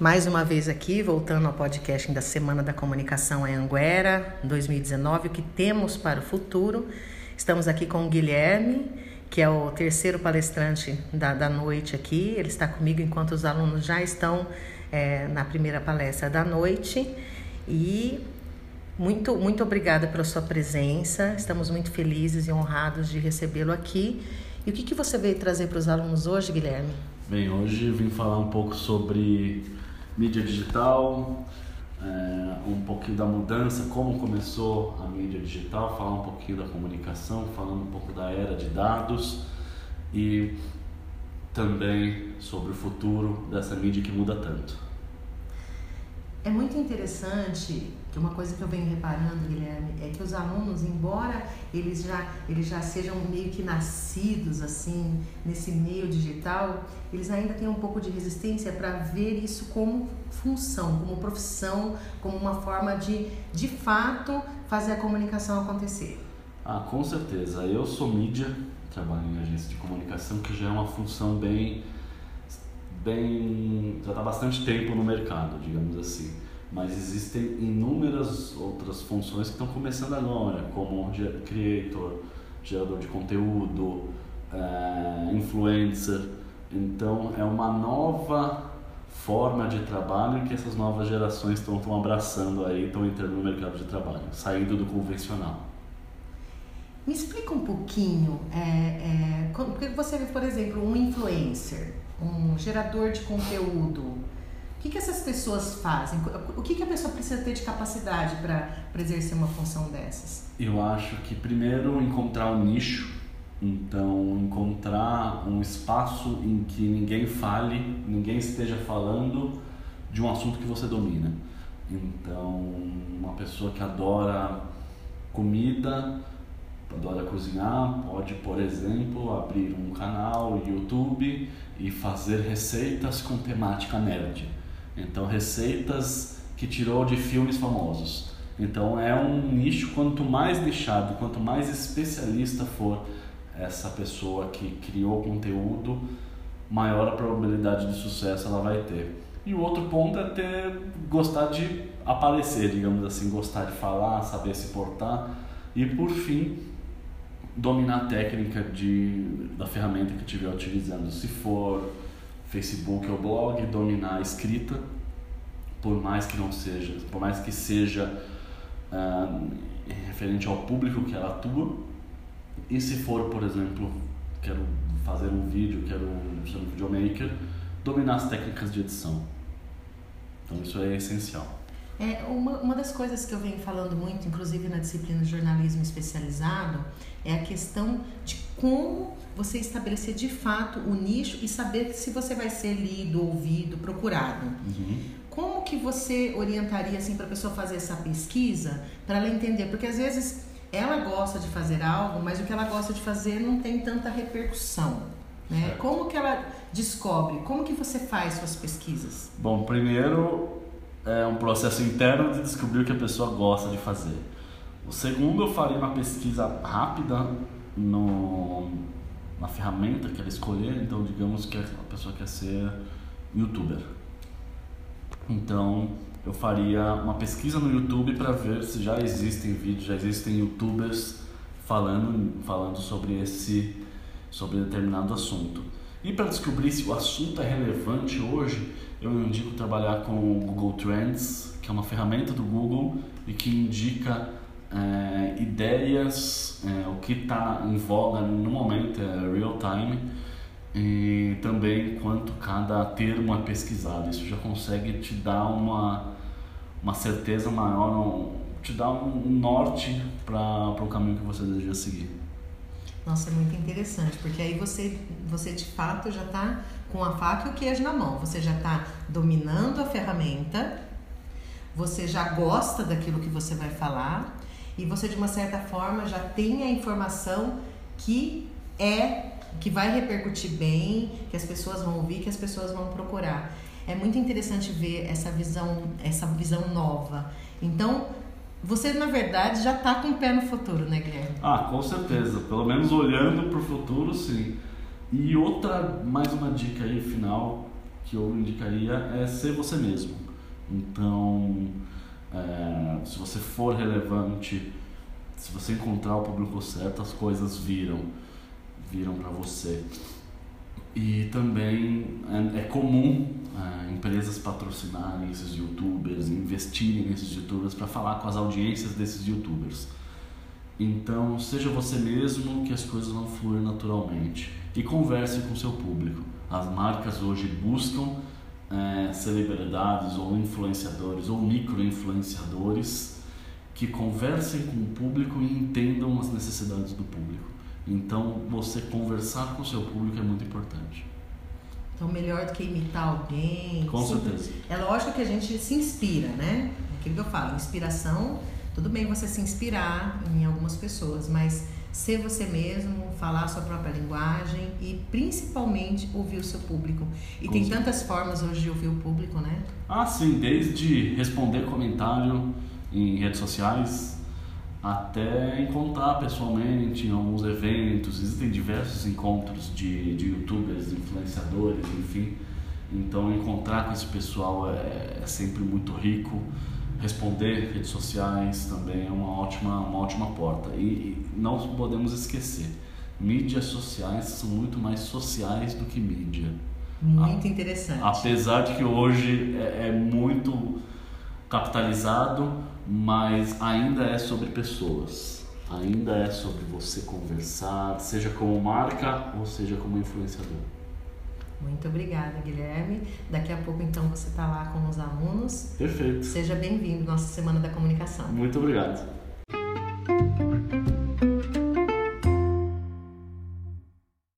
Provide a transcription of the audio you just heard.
Mais uma vez aqui, voltando ao podcast da Semana da Comunicação em Anguera 2019, o que temos para o futuro. Estamos aqui com o Guilherme, que é o terceiro palestrante da, da noite aqui. Ele está comigo enquanto os alunos já estão é, na primeira palestra da noite. E muito, muito obrigada pela sua presença. Estamos muito felizes e honrados de recebê-lo aqui. E o que, que você veio trazer para os alunos hoje, Guilherme? Bem, hoje vim falar um pouco sobre mídia digital, é, um pouquinho da mudança, como começou a mídia digital, falar um pouquinho da comunicação, falando um pouco da era de dados e também sobre o futuro dessa mídia que muda tanto. É muito interessante que uma coisa que eu venho reparando, Guilherme, é que os alunos, embora eles já, eles já sejam meio que nascidos assim nesse meio digital, eles ainda têm um pouco de resistência para ver isso como função, como profissão, como uma forma de, de fato, fazer a comunicação acontecer. Ah, com certeza. Eu sou mídia, trabalho em agência de comunicação, que já é uma função bem bem já está bastante tempo no mercado, digamos assim. Mas existem inúmeras outras funções que estão começando agora, como creator, gerador de conteúdo, é, influencer. Então é uma nova forma de trabalho que essas novas gerações estão, abraçando aí, estão entrando no mercado de trabalho, saindo do convencional. Me explica um pouquinho, é, é, porque você vê, por exemplo, um influencer um gerador de conteúdo, o que, que essas pessoas fazem? O que, que a pessoa precisa ter de capacidade para exercer uma função dessas? Eu acho que primeiro encontrar um nicho, então encontrar um espaço em que ninguém fale, ninguém esteja falando de um assunto que você domina. Então, uma pessoa que adora comida, adora cozinhar, pode, por exemplo, abrir um canal YouTube e fazer receitas com temática nerd. Então, receitas que tirou de filmes famosos. Então, é um nicho, quanto mais nichado, quanto mais especialista for essa pessoa que criou conteúdo, maior a probabilidade de sucesso ela vai ter. E o outro ponto é ter gostar de aparecer, digamos assim, gostar de falar, saber se portar. E por fim, dominar a técnica de, da ferramenta que estiver utilizando. Se for Facebook ou blog, dominar a escrita, por mais que não seja, por mais que seja uh, referente ao público que ela atua. E se for, por exemplo, quero fazer um vídeo, quero ser um videomaker, dominar as técnicas de edição. Então isso é essencial. É, uma, uma das coisas que eu venho falando muito, inclusive na disciplina de jornalismo especializado, é a questão de como você estabelecer de fato o nicho e saber se você vai ser lido, ouvido, procurado. Uhum. Como que você orientaria assim para a pessoa fazer essa pesquisa para ela entender? Porque às vezes ela gosta de fazer algo, mas o que ela gosta de fazer não tem tanta repercussão. Né? Como que ela descobre? Como que você faz suas pesquisas? Bom, primeiro é um processo interno de descobrir o que a pessoa gosta de fazer. O segundo, eu faria uma pesquisa rápida no, na ferramenta que ela escolher. Então, digamos que a pessoa quer ser youtuber. Então, eu faria uma pesquisa no YouTube para ver se já existem vídeos, já existem youtubers falando, falando sobre esse sobre determinado assunto. E para descobrir se o assunto é relevante hoje, eu indico trabalhar com o Google Trends, que é uma ferramenta do Google e que indica é, ideias, é, o que está em voga no momento, é real time, e também quanto cada termo é pesquisado. Isso já consegue te dar uma, uma certeza maior, te dar um norte para o caminho que você deseja seguir. Nossa, é muito interessante, porque aí você, você de fato já está com a faca e o queijo na mão. Você já está dominando a ferramenta, você já gosta daquilo que você vai falar e você de uma certa forma já tem a informação que é que vai repercutir bem, que as pessoas vão ouvir, que as pessoas vão procurar. É muito interessante ver essa visão, essa visão nova. Então, você na verdade já está com o pé no futuro, né, Guilherme? Ah, com certeza. Pelo menos olhando para o futuro, sim. E outra, mais uma dica aí final, que eu indicaria é ser você mesmo. Então, é, se você for relevante, se você encontrar o público certo, as coisas viram, viram para você. E também é, é comum é, empresas patrocinarem esses youtubers, investirem nesses youtubers para falar com as audiências desses youtubers. Então, seja você mesmo que as coisas vão fluir naturalmente. E converse com seu público. As marcas hoje buscam é, celebridades ou influenciadores ou micro-influenciadores que conversem com o público e entendam as necessidades do público. Então, você conversar com o seu público é muito importante. Então, melhor do que imitar alguém. Com certeza. É lógico que a gente se inspira, né? Aquilo que eu falo, inspiração, tudo bem você se inspirar em algumas pessoas, mas ser você mesmo, falar a sua própria linguagem e principalmente ouvir o seu público. E Com tem certeza. tantas formas hoje de ouvir o público, né? Ah, sim, desde responder comentário em redes sociais, até encontrar pessoalmente em alguns eventos. Existem diversos encontros de, de youtubers, influenciadores, enfim. Então, encontrar com esse pessoal é, é sempre muito rico. Responder redes sociais também é uma ótima, uma ótima porta. E, e não podemos esquecer: mídias sociais são muito mais sociais do que mídia. Muito A, interessante. Apesar de que hoje é, é muito capitalizado mas ainda é sobre pessoas. Ainda é sobre você conversar, seja como marca ou seja como influenciador. Muito obrigada, Guilherme. Daqui a pouco, então, você está lá com os alunos. Perfeito. Seja bem-vindo à nossa Semana da Comunicação. Muito obrigado.